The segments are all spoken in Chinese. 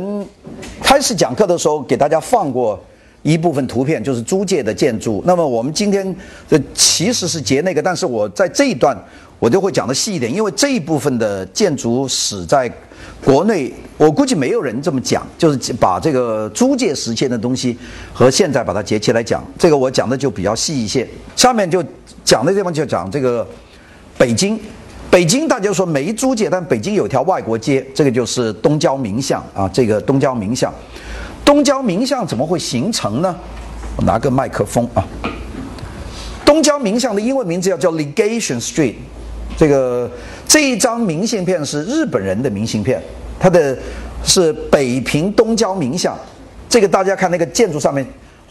嗯，开始讲课的时候给大家放过一部分图片，就是租界的建筑。那么我们今天这其实是截那个，但是我在这一段我就会讲的细一点，因为这一部分的建筑史在国内，我估计没有人这么讲，就是把这个租界时期的东西和现在把它截起来讲。这个我讲的就比较细一些。下面就讲的地方就讲这个北京。北京大家说没租界，但北京有条外国街，这个就是东交民巷啊。这个东交民巷，东交民巷怎么会形成呢？我拿个麦克风啊。东交民巷的英文名字要叫 Legation Street。这个这一张明信片是日本人的明信片，它的是北平东交民巷。这个大家看那个建筑上面。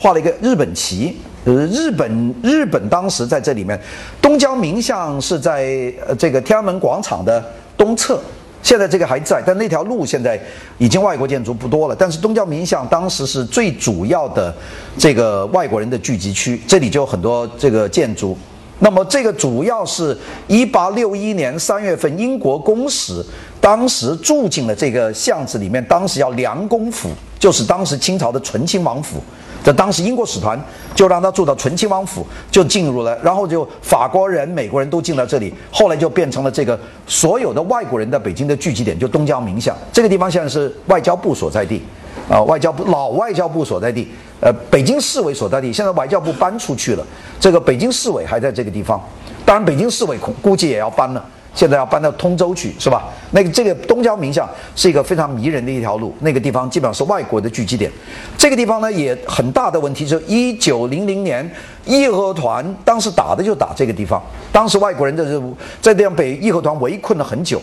画了一个日本旗，呃，日本日本当时在这里面，东交民巷是在呃这个天安门广场的东侧，现在这个还在，但那条路现在已经外国建筑不多了。但是东交民巷当时是最主要的这个外国人的聚集区，这里就有很多这个建筑。那么这个主要是一八六一年三月份英国公使当时住进了这个巷子里面，当时叫梁公府，就是当时清朝的醇亲王府。在当时，英国使团就让他住到醇亲王府，就进入了，然后就法国人、美国人都进了这里，后来就变成了这个所有的外国人在北京的聚集点，就东交民巷这个地方现在是外交部所在地，啊，外交部老外交部所在地，呃，北京市委所在地，现在外交部搬出去了，这个北京市委还在这个地方，当然北京市委估计也要搬了。现在要搬到通州去，是吧？那个这个东交民巷是一个非常迷人的一条路，那个地方基本上是外国的聚集点。这个地方呢也很大的问题，就是一九零零年义和团当时打的就打这个地方，当时外国人在这在这样被义和团围困了很久，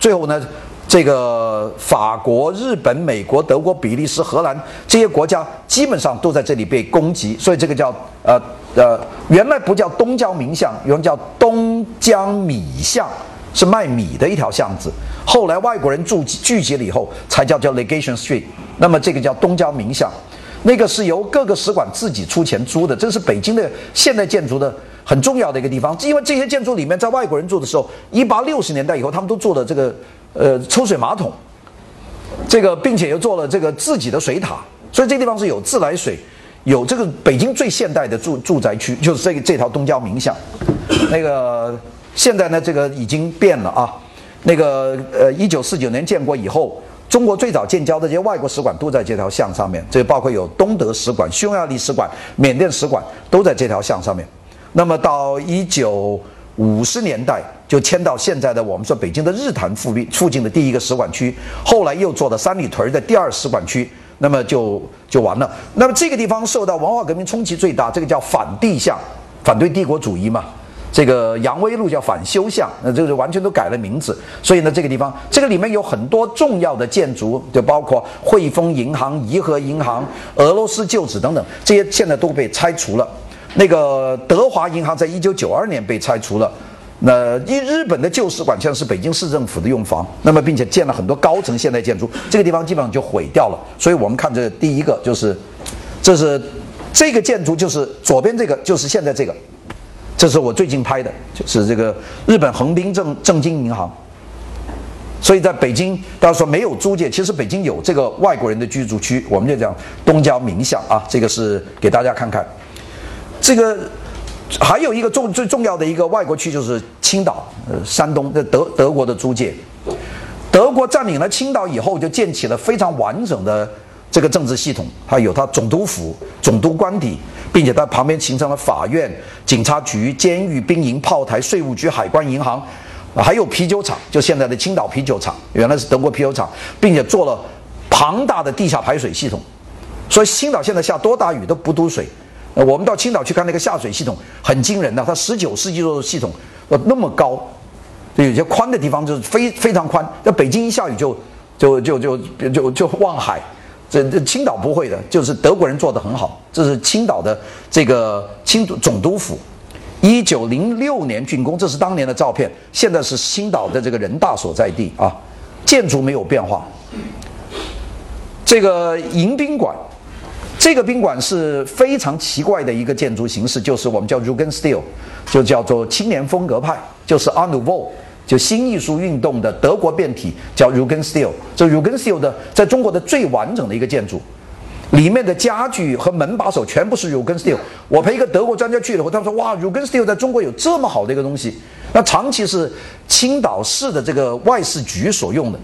最后呢。这个法国、日本、美国、德国、比利时、荷兰这些国家基本上都在这里被攻击，所以这个叫呃呃，原来不叫东交民巷，原来叫东江米巷，是卖米的一条巷子。后来外国人住聚集了以后，才叫叫 Legation Street。那么这个叫东交民巷，那个是由各个使馆自己出钱租的，这是北京的现代建筑的很重要的一个地方。因为这些建筑里面，在外国人住的时候，一八六十年代以后，他们都做的这个。呃，抽水马桶，这个并且又做了这个自己的水塔，所以这地方是有自来水，有这个北京最现代的住住宅区，就是这个这条东郊民巷。那个现在呢，这个已经变了啊。那个呃，一九四九年建国以后，中国最早建交的这些外国使馆都在这条巷上面，这包括有东德使馆、匈牙利使馆、缅甸使馆都在这条巷上面。那么到一九五十年代。就迁到现在的我们说北京的日坛附近附近的第一个使馆区，后来又做了三里屯的第二使馆区，那么就就完了。那么这个地方受到文化革命冲击最大，这个叫反帝巷，反对帝国主义嘛。这个杨威路叫反修巷，那这个完全都改了名字。所以呢，这个地方这个里面有很多重要的建筑，就包括汇丰银行、颐和银行、俄罗斯旧址等等，这些现在都被拆除了。那个德华银行在一九九二年被拆除了。那日日本的旧使馆现在是北京市政府的用房，那么并且建了很多高层现代建筑，这个地方基本上就毁掉了。所以我们看这第一个就是，这是这个建筑就是左边这个就是现在这个，这是我最近拍的，就是这个日本横滨正正金银行。所以在北京，大家说没有租界，其实北京有这个外国人的居住区，我们就讲东郊民巷啊，这个是给大家看看，这个。还有一个重最重要的一个外国区就是青岛，呃，山东的德德国的租界。德国占领了青岛以后，就建起了非常完整的这个政治系统，它有它总督府、总督官邸，并且它旁边形成了法院、警察局、监狱、兵营、炮台、税务局、海关、银行，还有啤酒厂，就现在的青岛啤酒厂，原来是德国啤酒厂，并且做了庞大的地下排水系统，所以青岛现在下多大雨都不堵水。我们到青岛去看那个下水系统，很惊人的。它十九世纪做的系统，呃，那么高，就有些宽的地方就是非非常宽。在北京一下雨就就就就就就望海，这这青岛不会的，就是德国人做的很好。这是青岛的这个青总督府，一九零六年竣工，这是当年的照片。现在是青岛的这个人大所在地啊，建筑没有变化。这个迎宾馆。这个宾馆是非常奇怪的一个建筑形式，就是我们叫 r u g e n s t i l 就叫做青年风格派，就是 Art n o u v e a 就新艺术运动的德国变体，叫 r u g e n s t i l 这 r u g e n s t i l 的在中国的最完整的一个建筑，里面的家具和门把手全部是 r u g e n s t i l 我陪一个德国专家去了后，他说哇 r u g e n s t i l 在中国有这么好的一个东西，那长期是青岛市的这个外事局所用的，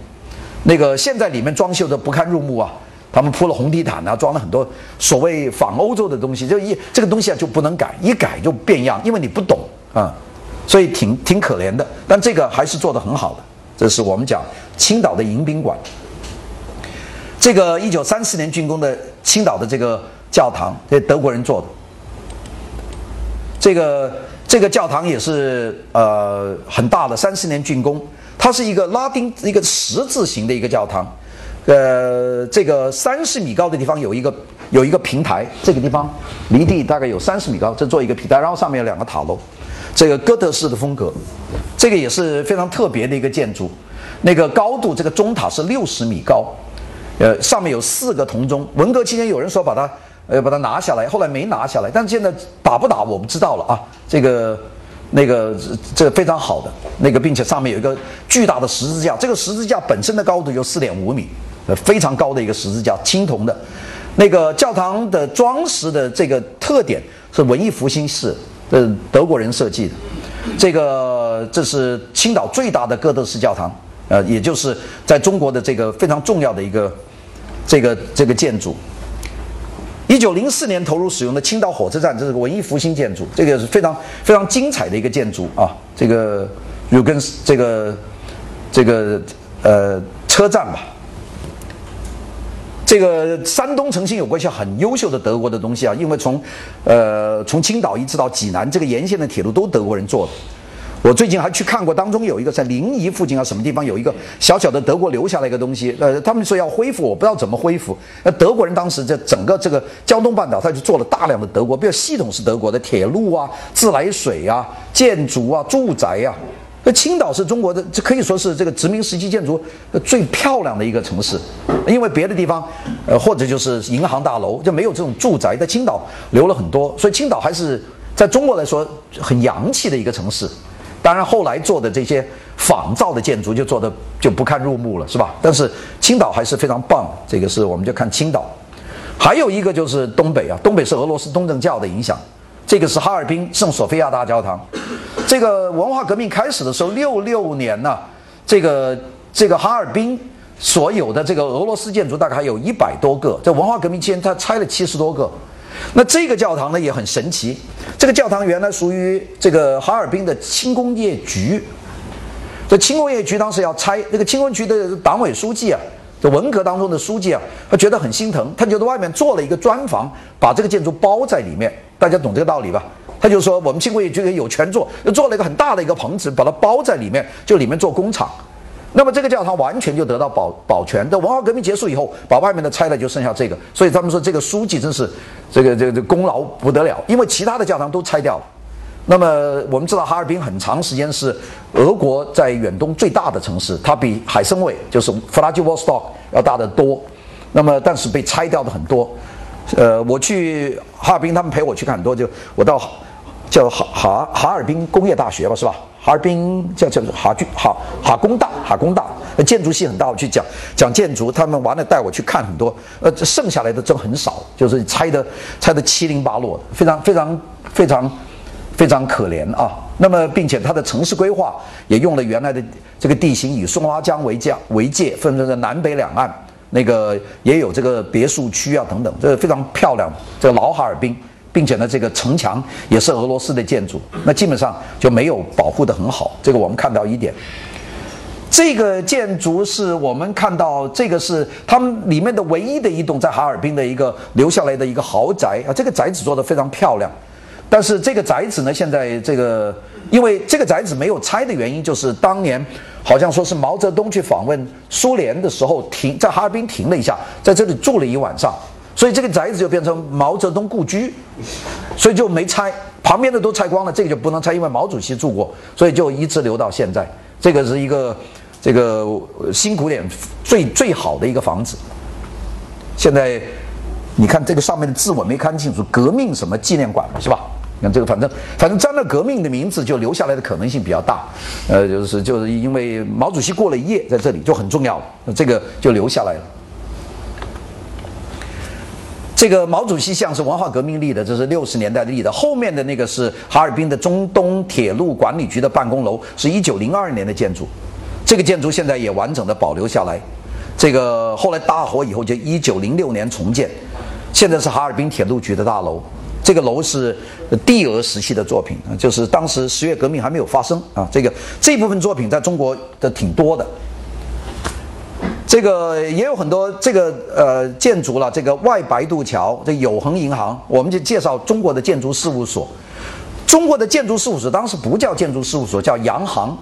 那个现在里面装修的不堪入目啊。他们铺了红地毯啊，装了很多所谓仿欧洲的东西，就一这个东西啊就不能改，一改就变样，因为你不懂啊，所以挺挺可怜的。但这个还是做得很好的，这是我们讲青岛的迎宾馆。这个一九三四年竣工的青岛的这个教堂，这德国人做的。这个这个教堂也是呃很大的，三四年竣工，它是一个拉丁一个十字形的一个教堂。呃，这个三十米高的地方有一个有一个平台，这个地方离地大概有三十米高，这做一个平台，然后上面有两个塔楼，这个哥德式的风格，这个也是非常特别的一个建筑。那个高度，这个钟塔是六十米高，呃，上面有四个铜钟。文革期间有人说把它呃把它拿下来，后来没拿下来，但是现在打不打我不知道了啊。这个那个这非常好的那个，并且上面有一个巨大的十字架，这个十字架本身的高度有四点五米。呃，非常高的一个十字架，青铜的。那个教堂的装饰的这个特点是文艺复兴式，呃，德国人设计的。这个这是青岛最大的哥德式教堂，呃，也就是在中国的这个非常重要的一个这个这个建筑。一九零四年投入使用的青岛火车站，这是个文艺复兴建筑，这个是非常非常精彩的一个建筑啊。这个有跟这个这个呃车站吧。这个山东曾经有过一些很优秀的德国的东西啊，因为从，呃，从青岛一直到济南这个沿线的铁路都德国人做的。我最近还去看过，当中有一个在临沂附近啊什么地方有一个小小的德国留下来一个东西，呃，他们说要恢复，我不知道怎么恢复。那德国人当时在整个这个胶东半岛，他就做了大量的德国，比如系统是德国的铁路啊、自来水啊、建筑啊、住宅呀。那青岛是中国的，这可以说是这个殖民时期建筑最漂亮的一个城市，因为别的地方，呃，或者就是银行大楼就没有这种住宅，在青岛留了很多，所以青岛还是在中国来说很洋气的一个城市。当然后来做的这些仿造的建筑就做的就不堪入目了，是吧？但是青岛还是非常棒，这个是我们就看青岛。还有一个就是东北啊，东北是俄罗斯东正教的影响，这个是哈尔滨圣索菲亚大教堂。这个文化革命开始的时候，六六年呢，这个这个哈尔滨所有的这个俄罗斯建筑大概还有一百多个，在文化革命期间，他拆了七十多个。那这个教堂呢也很神奇，这个教堂原来属于这个哈尔滨的轻工业局，这轻工业局当时要拆，那个轻工业局的党委书记啊，这文革当中的书记啊，他觉得很心疼，他就在外面做了一个砖房，把这个建筑包在里面。大家懂这个道理吧？他就说，我们轻工业就有权做，又做了一个很大的一个棚子，把它包在里面，就里面做工厂。那么这个教堂完全就得到保保全。等文化革命结束以后，把外面的拆了，就剩下这个。所以他们说，这个书记真是这个这个功劳不得了，因为其他的教堂都拆掉了。那么我们知道，哈尔滨很长时间是俄国在远东最大的城市，它比海参崴就是弗拉基沃斯托克要大得多。那么但是被拆掉的很多。呃，我去哈尔滨，他们陪我去看很多，就我到。叫哈哈哈尔滨工业大学吧，是吧？哈尔滨叫叫哈具哈哈工大哈工大，建筑系很大。我去讲讲建筑，他们完了带我去看很多。呃，剩下来的真很少，就是拆的拆的七零八落，非常非常非常非常可怜啊。那么，并且它的城市规划也用了原来的这个地形，以松花江为界为界，分成了南北两岸，那个也有这个别墅区啊等等，这个非常漂亮。这个老哈尔滨。并且呢，这个城墙也是俄罗斯的建筑，那基本上就没有保护得很好。这个我们看到一点，这个建筑是我们看到，这个是他们里面的唯一的一栋在哈尔滨的一个留下来的一个豪宅啊。这个宅子做得非常漂亮，但是这个宅子呢，现在这个因为这个宅子没有拆的原因，就是当年好像说是毛泽东去访问苏联的时候停在哈尔滨停了一下，在这里住了一晚上。所以这个宅子就变成毛泽东故居，所以就没拆，旁边的都拆光了，这个就不能拆，因为毛主席住过，所以就一直留到现在。这个是一个这个新古典最最好的一个房子。现在你看这个上面的字我没看清楚，革命什么纪念馆是吧？你看这个，反正反正沾了革命的名字，就留下来的可能性比较大。呃，就是就是因为毛主席过了一夜在这里就很重要了，这个就留下来了。这个毛主席像是文化革命立的，这是六十年代立的。后面的那个是哈尔滨的中东铁路管理局的办公楼，是一九零二年的建筑。这个建筑现在也完整的保留下来。这个后来大火以后就一九零六年重建，现在是哈尔滨铁路局的大楼。这个楼是帝俄时期的作品，就是当时十月革命还没有发生啊。这个这部分作品在中国的挺多的。这个也有很多这个呃建筑了，这个外白渡桥，这永恒银行，我们就介绍中国的建筑事务所。中国的建筑事务所当时不叫建筑事务所，叫洋行。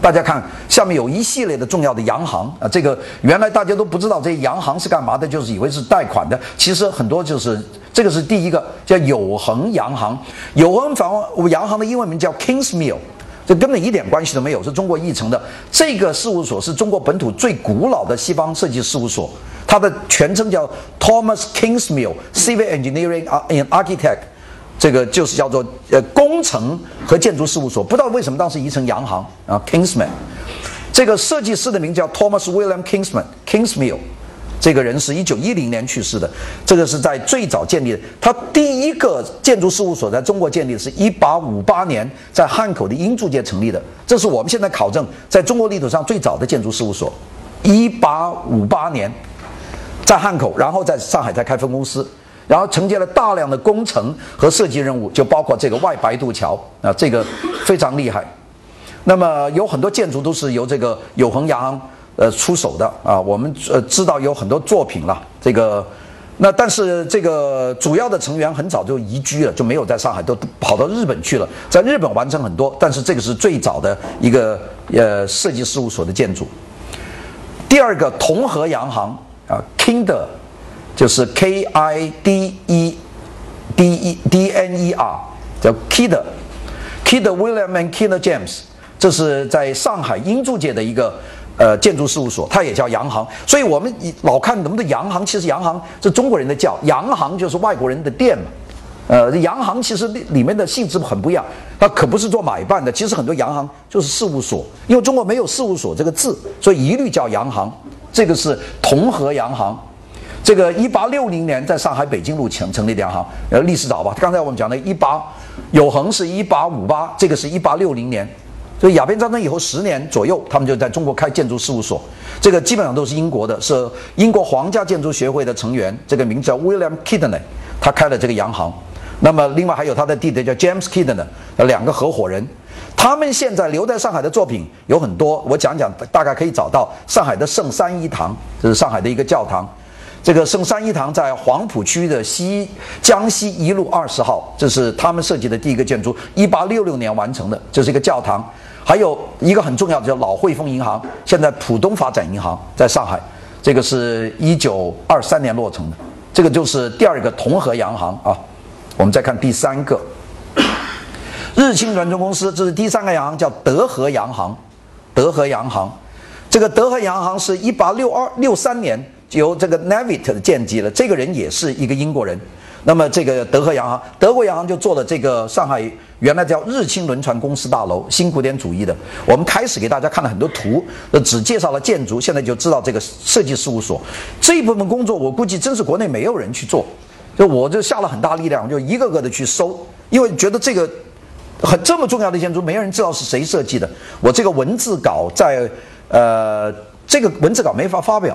大家看下面有一系列的重要的洋行啊，这个原来大家都不知道这洋行是干嘛的，就是以为是贷款的，其实很多就是这个是第一个叫永恒洋行，永恒房洋行的英文名叫 Kingsmill。这根本一点关系都没有，是中国议程的。这个事务所是中国本土最古老的西方设计事务所，它的全称叫 Thomas Kingsmill Civil Engineering and Architect，这个就是叫做呃工程和建筑事务所。不知道为什么当时移成洋行啊，Kingsman。这个设计师的名字叫 Thomas William Kingsman Kingsmill。这个人是一九一零年去世的，这个是在最早建立的。他第一个建筑事务所在中国建立的是一八五八年在汉口的英租界成立的，这是我们现在考证在中国地图上最早的建筑事务所。一八五八年在汉口，然后在上海再开分公司，然后承接了大量的工程和设计任务，就包括这个外白渡桥啊，这个非常厉害。那么有很多建筑都是由这个有恒洋。呃，出手的啊，我们呃知道有很多作品了。这个，那但是这个主要的成员很早就移居了，就没有在上海，都跑到日本去了，在日本完成很多。但是这个是最早的一个呃设计事务所的建筑。第二个同和洋行啊，Kinder，就是 K I D E D E D N E R，叫 Kid，Kid William and Kinder James，这是在上海英租界的一个。呃，建筑事务所，它也叫洋行，所以我们老看能不能洋行，其实洋行是中国人的叫，洋行就是外国人的店嘛。呃，洋行其实里面的性质很不一样，它可不是做买办的，其实很多洋行就是事务所，因为中国没有事务所这个字，所以一律叫洋行。这个是同和洋行，这个一八六零年在上海北京路成成立的洋行，呃，历史早吧？刚才我们讲的一八永恒是一八五八，这个是一八六零年。所以鸦片战争以后十年左右，他们就在中国开建筑事务所，这个基本上都是英国的，是英国皇家建筑学会的成员，这个名叫 William Kidney，他开了这个洋行。那么另外还有他的弟弟叫 James Kidney，两个合伙人，他们现在留在上海的作品有很多，我讲讲，大概可以找到上海的圣三一堂，这是上海的一个教堂。这个圣三一堂在黄浦区的西江西一路二十号，这是他们设计的第一个建筑，一八六六年完成的，这是一个教堂。还有一个很重要的叫老汇丰银行，现在浦东发展银行在上海，这个是一九二三年落成的，这个就是第二个同和洋行啊。我们再看第三个，日清软装公司，这是第三个洋行，叫德和洋行。德和洋行，这个德和洋行是一八六二六三年由这个 Nevitt 建基了，这个人也是一个英国人。那么这个德和洋行，德国洋行就做了这个上海原来叫日清轮船公司大楼，新古典主义的。我们开始给大家看了很多图，呃，只介绍了建筑，现在就知道这个设计事务所这一部分工作，我估计真是国内没有人去做，就我就下了很大力量，就一个个的去搜，因为觉得这个很这么重要的建筑，没有人知道是谁设计的。我这个文字稿在呃，这个文字稿没法发表。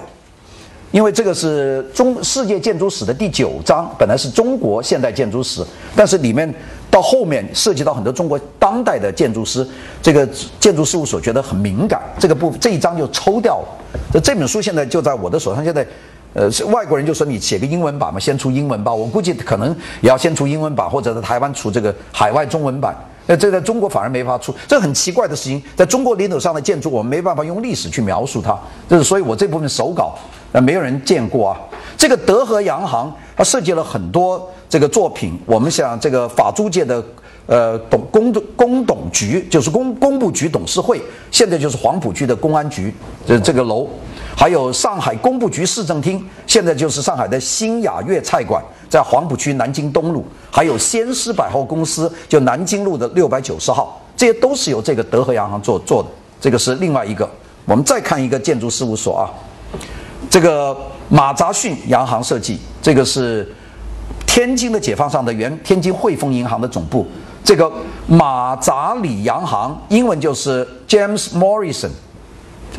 因为这个是中世界建筑史的第九章，本来是中国现代建筑史，但是里面到后面涉及到很多中国当代的建筑师，这个建筑事务所觉得很敏感，这个部这一章就抽掉了。这这本书现在就在我的手上，现在，呃，外国人就说你写个英文版嘛，先出英文版，我估计可能也要先出英文版，或者在台湾出这个海外中文版。那这在中国反而没法出，这很奇怪的事情。在中国领土上的建筑，我们没办法用历史去描述它，这是所以我这部分手稿，那，没有人见过啊。这个德和洋行，它设计了很多这个作品。我们想，这个法租界的，呃，董公公董局，就是工工部局董事会，现在就是黄浦区的公安局，这这个楼，还有上海工部局市政厅，现在就是上海的新雅粤菜馆，在黄浦区南京东路，还有先施百货公司，就南京路的六百九十号，这些都是由这个德和洋行做做的。这个是另外一个。我们再看一个建筑事务所啊，这个马扎逊洋行设计，这个是天津的解放上的原天津汇丰银行的总部。这个马扎里洋行，英文就是 James Morrison，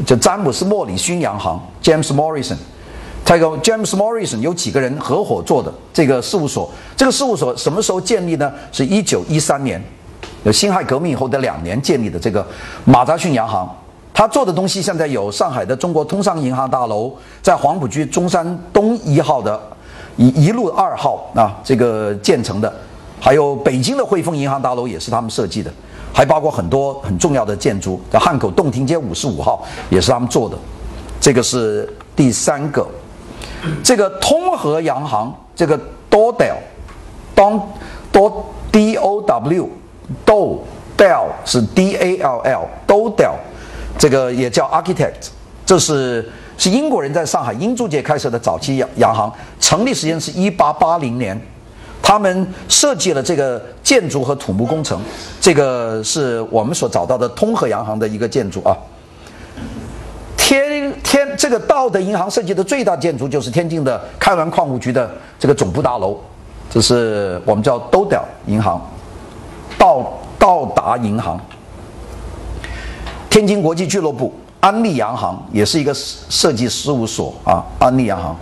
就詹姆斯莫里逊洋行 James Morrison。这个 James Morrison 有几个人合伙做的这个事务所？这个事务所什么时候建立呢？是一九一三年，辛亥革命以后的两年建立的这个马扎逊洋行。他做的东西现在有上海的中国通商银行大楼，在黄浦区中山东一号的一一路二号啊，这个建成的，还有北京的汇丰银行大楼也是他们设计的，还包括很多很重要的建筑，在汉口洞庭街五十五号也是他们做的，这个是第三个，这个通和洋行这个 Dodel，当 D O D O W，Dodel 是 D A L L Dodell。这个也叫 Architect，这是是英国人在上海英租界开设的早期洋洋行，成立时间是一八八零年，他们设计了这个建筑和土木工程，这个是我们所找到的通和洋行的一个建筑啊。天天这个道德银行设计的最大建筑就是天津的开滦矿务局的这个总部大楼，这是我们叫 Dodd 银行，道道达银行。天津国际俱乐部、安利洋行也是一个设计事务所啊。安利洋行，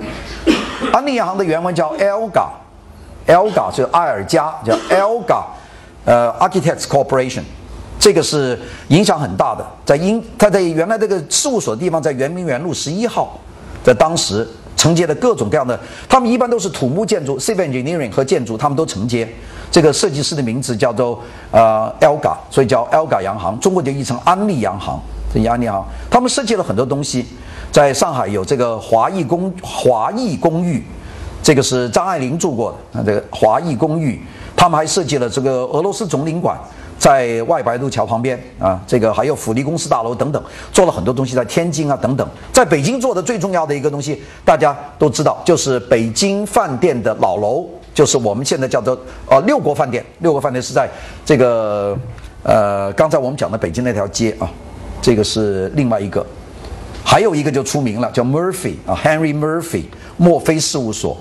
安利洋行的原文叫 Elga，Elga 就艾尔加，叫 Elga，呃，Architects Corporation，这个是影响很大的。在英，他在原来这个事务所的地方在圆明园路十一号，在当时承接了各种各样的，他们一般都是土木建筑、civil engineering 和建筑，他们都承接。这个设计师的名字叫做呃 Elga，所以叫 Elga 洋行，中国就译成安利洋行。这安利行，他们设计了很多东西，在上海有这个华裔公华裔公寓，这个是张爱玲住过的啊。这个华裔公寓，他们还设计了这个俄罗斯总领馆，在外白渡桥旁边啊。这个还有福利公司大楼等等，做了很多东西在天津啊等等。在北京做的最重要的一个东西，大家都知道，就是北京饭店的老楼。就是我们现在叫做呃六国饭店，六国饭店是在这个呃刚才我们讲的北京那条街啊，这个是另外一个，还有一个就出名了，叫 Murphy 啊，Henry Murphy 墨菲事务所。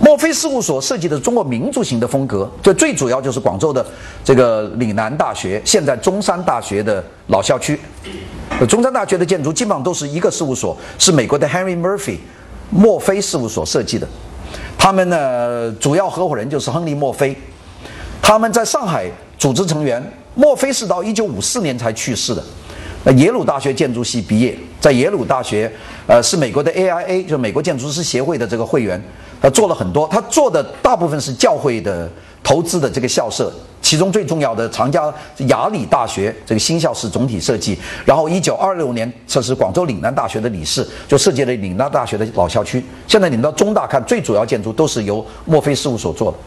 墨菲事务所设计的中国民族型的风格，就最主要就是广州的这个岭南大学，现在中山大学的老校区。中山大学的建筑基本上都是一个事务所，是美国的 Henry Murphy 墨菲事务所设计的。他们呢，主要合伙人就是亨利·墨菲。他们在上海组织成员，墨菲是到一九五四年才去世的。呃，耶鲁大学建筑系毕业，在耶鲁大学，呃，是美国的 AIA，就是美国建筑师协会的这个会员。他做了很多，他做的大部分是教会的。投资的这个校舍，其中最重要的长江雅礼大学这个新校舍总体设计，然后一九二六年这是广州岭南大学的理事，就设计了岭南大学的老校区。现在你们到中大看，最主要建筑都是由墨菲事务所做的。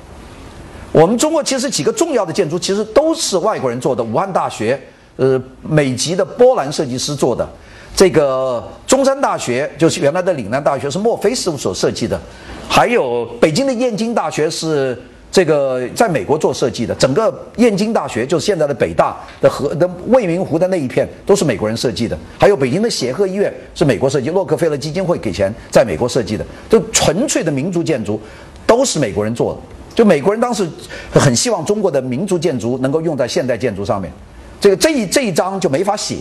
我们中国其实几个重要的建筑其实都是外国人做的，武汉大学，呃，美籍的波兰设计师做的。这个中山大学就是原来的岭南大学是墨菲事务所设计的，还有北京的燕京大学是。这个在美国做设计的，整个燕京大学就是现在的北大的河的未名湖的那一片都是美国人设计的，还有北京的协和医院是美国设计，洛克菲勒基金会给钱在美国设计的，就纯粹的民族建筑都是美国人做的。就美国人当时很希望中国的民族建筑能够用在现代建筑上面，这个这一这一章就没法写，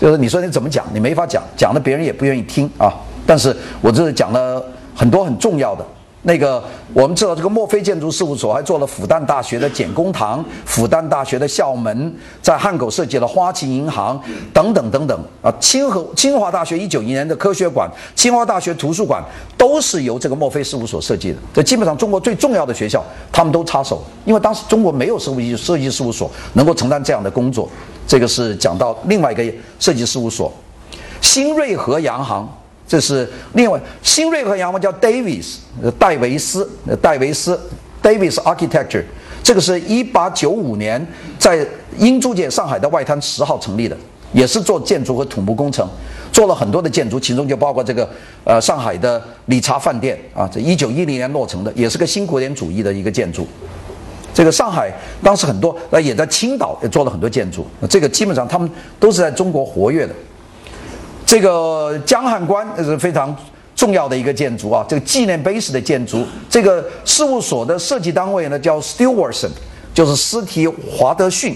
就是你说你怎么讲，你没法讲，讲的别人也不愿意听啊。但是我这是讲了很多很重要的。那个我们知道，这个墨菲建筑事务所还做了复旦大学的简公堂、复旦大学的校门，在汉口设计了花旗银行等等等等啊。清河清华大学一九一年的科学馆、清华大学图书馆都是由这个墨菲事务所设计的。这基本上中国最重要的学校，他们都插手，因为当时中国没有设计设计事务所能够承担这样的工作。这个是讲到另外一个设计事务所，新瑞和洋行。这是另外新锐和洋行叫 Davis，戴维斯，戴维斯，Davis Architecture，这个是一八九五年在英租界上海的外滩十号成立的，也是做建筑和土木工程。做了很多的建筑，其中就包括这个呃上海的理查饭店啊，这一九一零年落成的，也是个新古典主义的一个建筑。这个上海当时很多，呃，也在青岛也做了很多建筑。这个基本上他们都是在中国活跃的。这个江汉关是非常重要的一个建筑啊，这个纪念碑式的建筑。这个事务所的设计单位呢叫 Stewardson，就是斯提华德逊，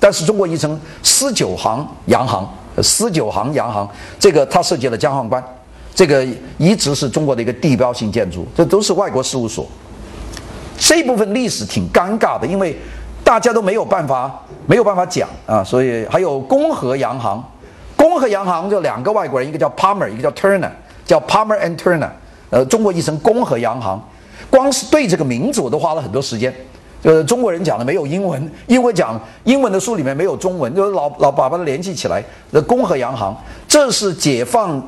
但是中国译成施九行洋行，施九行洋行。这个他设计了江汉关，这个一直是中国的一个地标性建筑，这都是外国事务所。这部分历史挺尴尬的，因为大家都没有办法没有办法讲啊，所以还有公和洋行，和洋行就两个外国人，一个叫 Palmer，一个叫 Turner，叫 Palmer and Turner，呃，中国译成公和洋行，光是对这个名字我都花了很多时间，就是中国人讲的没有英文，因为讲英文的书里面没有中文，就是老老把它联系起来，那公和洋行，这是解放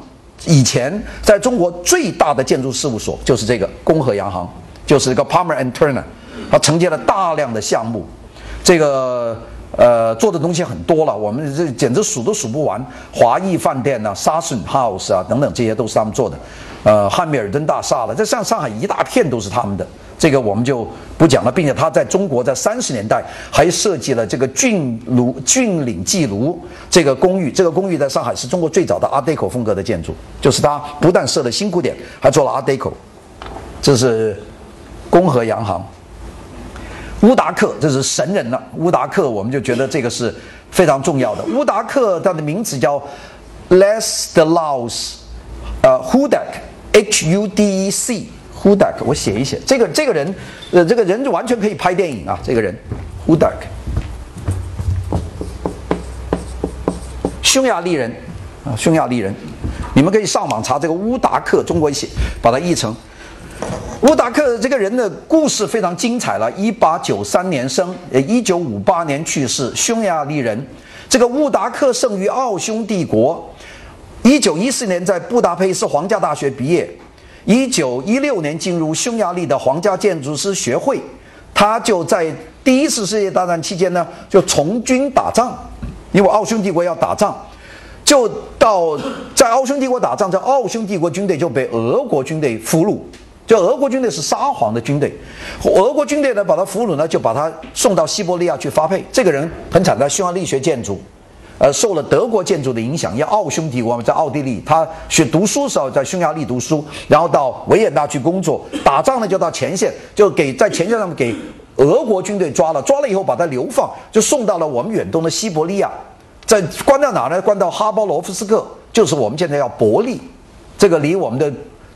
以前在中国最大的建筑事务所，就是这个公和洋行。就是一个 Palmer and Turner，他承接了大量的项目，这个呃做的东西很多了，我们这简直数都数不完。华谊饭店呐、沙顺 House 啊等等，这些都是他们做的。呃，汉密尔顿大厦了，这像上海一大片都是他们的。这个我们就不讲了，并且他在中国在三十年代还设计了这个峻庐峻岭记庐这个公寓，这个公寓在上海是中国最早的 Art Deco 风格的建筑，就是他不但设了新古典，还做了 Art Deco，这是。公和洋行，乌达克这是神人了。乌达克，我们就觉得这个是非常重要的。乌达克他的名字叫 Les de Laus，呃，Hudak，H U D E C，Hudak，我写一写。这个这个人，呃，这个人就完全可以拍电影啊。这个人，Hudak，匈牙利人啊，匈牙利人。你们可以上网查这个乌达克，中国写，把它译成。乌达克这个人的故事非常精彩了。一八九三年生，呃，一九五八年去世，匈牙利人。这个乌达克生于奥匈帝国，一九一四年在布达佩斯皇家大学毕业，一九一六年进入匈牙利的皇家建筑师学会。他就在第一次世界大战期间呢，就从军打仗，因为奥匈帝国要打仗，就到在奥匈帝国打仗，在奥匈帝国军队就被俄国军队俘虏。就俄国军队是沙皇的军队，俄国军队呢把他俘虏呢，就把他送到西伯利亚去发配。这个人很惨，他匈牙利学建筑，呃，受了德国建筑的影响，因为奥匈帝国在奥地利，他学读书时候在匈牙利读书，然后到维也纳去工作，打仗呢就到前线，就给在前线上面给俄国军队抓了，抓了以后把他流放，就送到了我们远东的西伯利亚，在关到哪呢？关到哈巴罗夫斯克，就是我们现在要伯利，这个离我们的。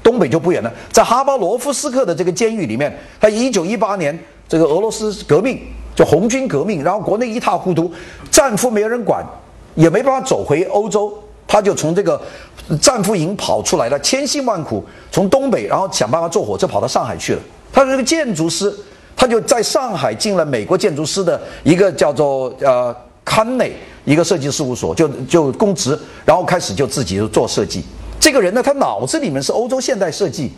东北就不远了，在哈巴罗夫斯克的这个监狱里面，他一九一八年这个俄罗斯革命就红军革命，然后国内一塌糊涂，战俘没人管，也没办法走回欧洲，他就从这个战俘营跑出来了，千辛万苦从东北，然后想办法坐火车跑到上海去了。他是个建筑师，他就在上海进了美国建筑师的一个叫做呃康内一个设计事务所，就就公职，然后开始就自己就做设计。这个人呢，他脑子里面是欧洲现代设计，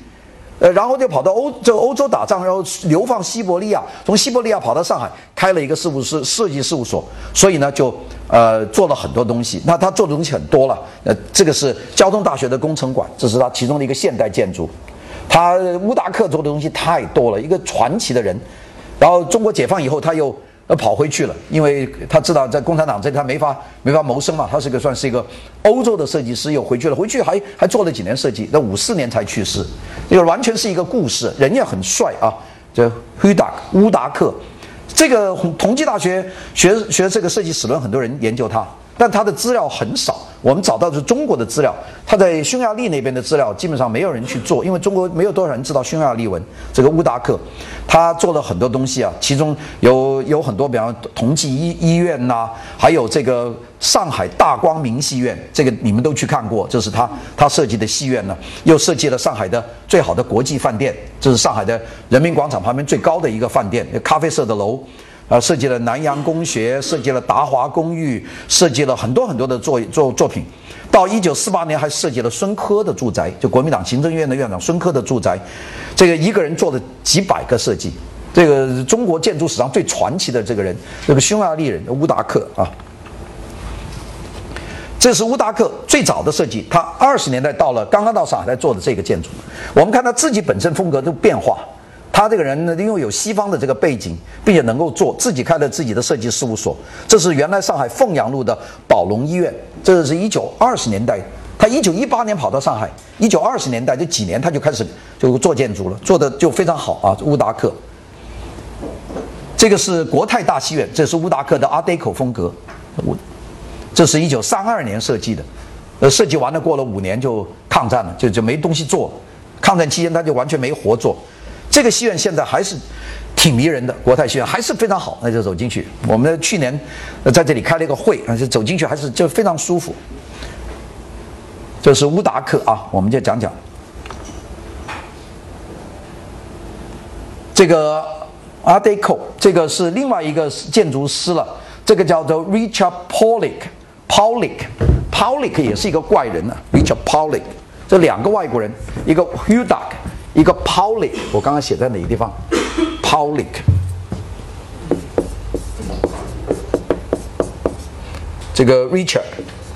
呃，然后就跑到欧这欧洲打仗，然后流放西伯利亚，从西伯利亚跑到上海，开了一个事务室设计事务所，所以呢，就呃做了很多东西。那他做的东西很多了，呃，这个是交通大学的工程馆，这是他其中的一个现代建筑。他乌达克做的东西太多了，一个传奇的人。然后中国解放以后，他又。他，跑回去了，因为他知道在共产党这里他没法没法谋生嘛。他是个算是一个欧洲的设计师，又回去了。回去还还做了几年设计，那五四年才去世。这个完全是一个故事，人也很帅啊。这乌达乌达克，这个同济大学学学这个设计史论，很多人研究他。但他的资料很少，我们找到的是中国的资料。他在匈牙利那边的资料基本上没有人去做，因为中国没有多少人知道匈牙利文。这个乌达克，他做了很多东西啊，其中有有很多，比方同济医医院呐，还有这个上海大光明戏院，这个你们都去看过，这是他他设计的戏院呢。又设计了上海的最好的国际饭店，这是上海的人民广场旁边最高的一个饭店，咖啡色的楼。啊，设计了南洋公学，设计了达华公寓，设计了很多很多的作作作品。到一九四八年，还设计了孙科的住宅，就国民党行政院的院长孙科的住宅。这个一个人做了几百个设计。这个中国建筑史上最传奇的这个人，这个匈牙利人乌达克啊。这是乌达克最早的设计，他二十年代到了，刚刚到上海来做的这个建筑。我们看他自己本身风格都变化。他这个人呢，因为有西方的这个背景，并且能够做自己开了自己的设计事务所。这是原来上海凤阳路的宝龙医院，这是一九二十年代。他一九一八年跑到上海，一九二十年代这几年他就开始就做建筑了，做的就非常好啊。乌达克，这个是国泰大戏院，这是乌达克的阿黛口风格。我这是一九三二年设计的，呃，设计完了过了五年就抗战了，就就没东西做。抗战期间他就完全没活做。这个戏院现在还是挺迷人的，国泰戏院还是非常好。那就走进去，我们去年在这里开了一个会，啊，就走进去还是就非常舒服。这是乌达克啊，我们就讲讲这个 Art Deco，这个是另外一个建筑师了，这个叫做 Richard Pollock。Paulik，Paulik 也是一个怪人呢，Richard Paulik，这两个外国人，一个 Hudak，一个 Paulik，我刚刚写在哪个地方？Paulik，这个 Richard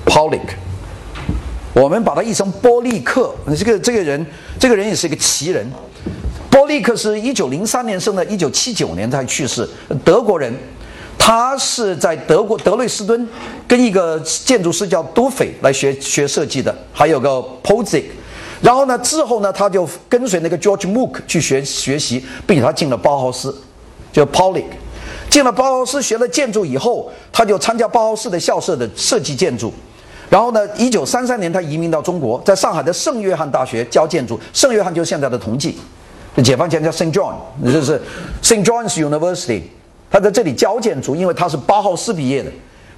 Paulik，我们把它译成波利克。这个这个人，这个人也是一个奇人。波利克是一九零三年生的，一九七九年才去世，德国人。他是在德国德累斯顿跟一个建筑师叫多斐来学学设计的，还有个 p o z i k 然后呢，之后呢，他就跟随那个 George Mook 去学学习，并且他进了包豪斯，就 Paulik，进了包豪斯学了建筑以后，他就参加包豪斯的校舍的设计建筑。然后呢，一九三三年他移民到中国，在上海的圣约翰大学教建筑。圣约翰就是现在的同济，解放前叫 Saint John，就是 Saint John's University。他在这里教建筑，因为他是包豪斯毕业的，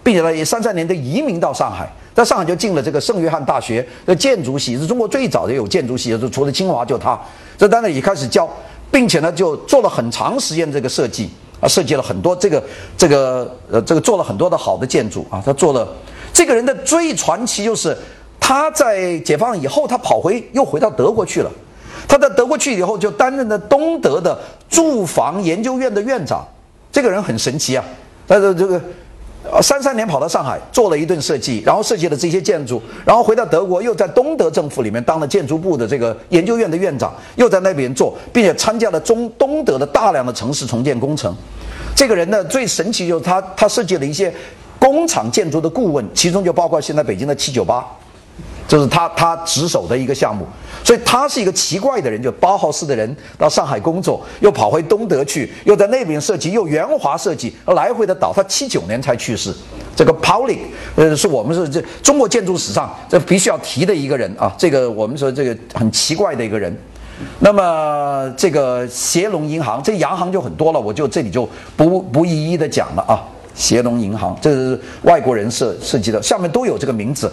并且呢，也三三年的移民到上海，在上海就进了这个圣约翰大学的建筑系，是中国最早的有建筑系，就除了清华就他。这当然也开始教，并且呢，就做了很长时间这个设计啊，设计了很多这个这个呃这个做了很多的好的建筑啊。他做了这个人的最传奇就是他在解放以后，他跑回又回到德国去了。他在德国去以后，就担任了东德的住房研究院的院长。这个人很神奇啊，但是这个，呃，三三年跑到上海做了一顿设计，然后设计了这些建筑，然后回到德国，又在东德政府里面当了建筑部的这个研究院的院长，又在那边做，并且参加了中东德的大量的城市重建工程。这个人呢，最神奇就是他，他设计了一些工厂建筑的顾问，其中就包括现在北京的七九八。这是他他值守的一个项目，所以他是一个奇怪的人，就八号室的人到上海工作，又跑回东德去，又在那边设计，又圆滑设计，来回的倒。他七九年才去世。这个 Pauling，呃，是我们是这中国建筑史上这必须要提的一个人啊。这个我们说这个很奇怪的一个人。那么这个协隆银行，这洋行就很多了，我就这里就不不一一的讲了啊。协隆银行，这是外国人设设计的，下面都有这个名字。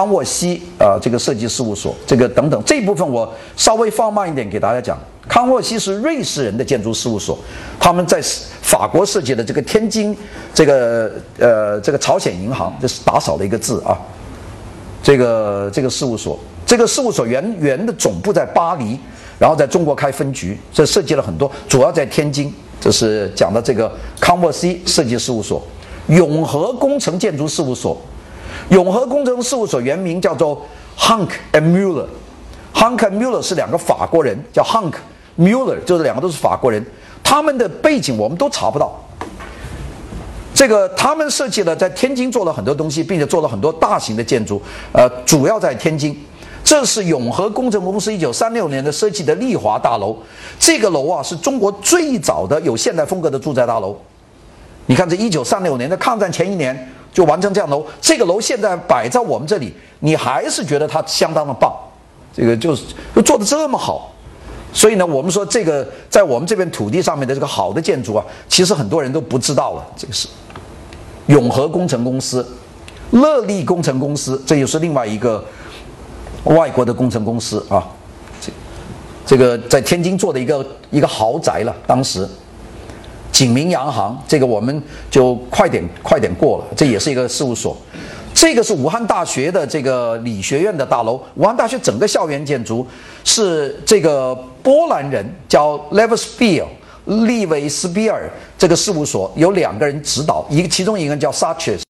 康沃西啊，这个设计事务所，这个等等这一部分我稍微放慢一点给大家讲。康沃西是瑞士人的建筑事务所，他们在法国设计的这个天津这个呃这个朝鲜银行，这是打少了一个字啊。这个这个事务所，这个事务所原原的总部在巴黎，然后在中国开分局，这设计了很多，主要在天津。这是讲的这个康沃西设计事务所，永和工程建筑事务所。永和工程事务所原名叫做 Hunk and Muller，Hunk and Muller 是两个法国人，叫 Hunk，Muller 就是两个都是法国人，他们的背景我们都查不到。这个他们设计了在天津做了很多东西，并且做了很多大型的建筑，呃，主要在天津。这是永和工程公司一九三六年的设计的丽华大楼，这个楼啊是中国最早的有现代风格的住宅大楼。你看，这一九三六年的抗战前一年。就完成这样楼，这个楼现在摆在我们这里，你还是觉得它相当的棒，这个就是做的这么好，所以呢，我们说这个在我们这片土地上面的这个好的建筑啊，其实很多人都不知道了。这个是永和工程公司、乐利工程公司，这又是另外一个外国的工程公司啊，这这个在天津做的一个一个豪宅了，当时。景明洋行，这个我们就快点快点过了。这也是一个事务所。这个是武汉大学的这个理学院的大楼。武汉大学整个校园建筑是这个波兰人叫 Levspiel 利维斯比尔这个事务所有两个人指导，一个其中一个人叫 Sacher。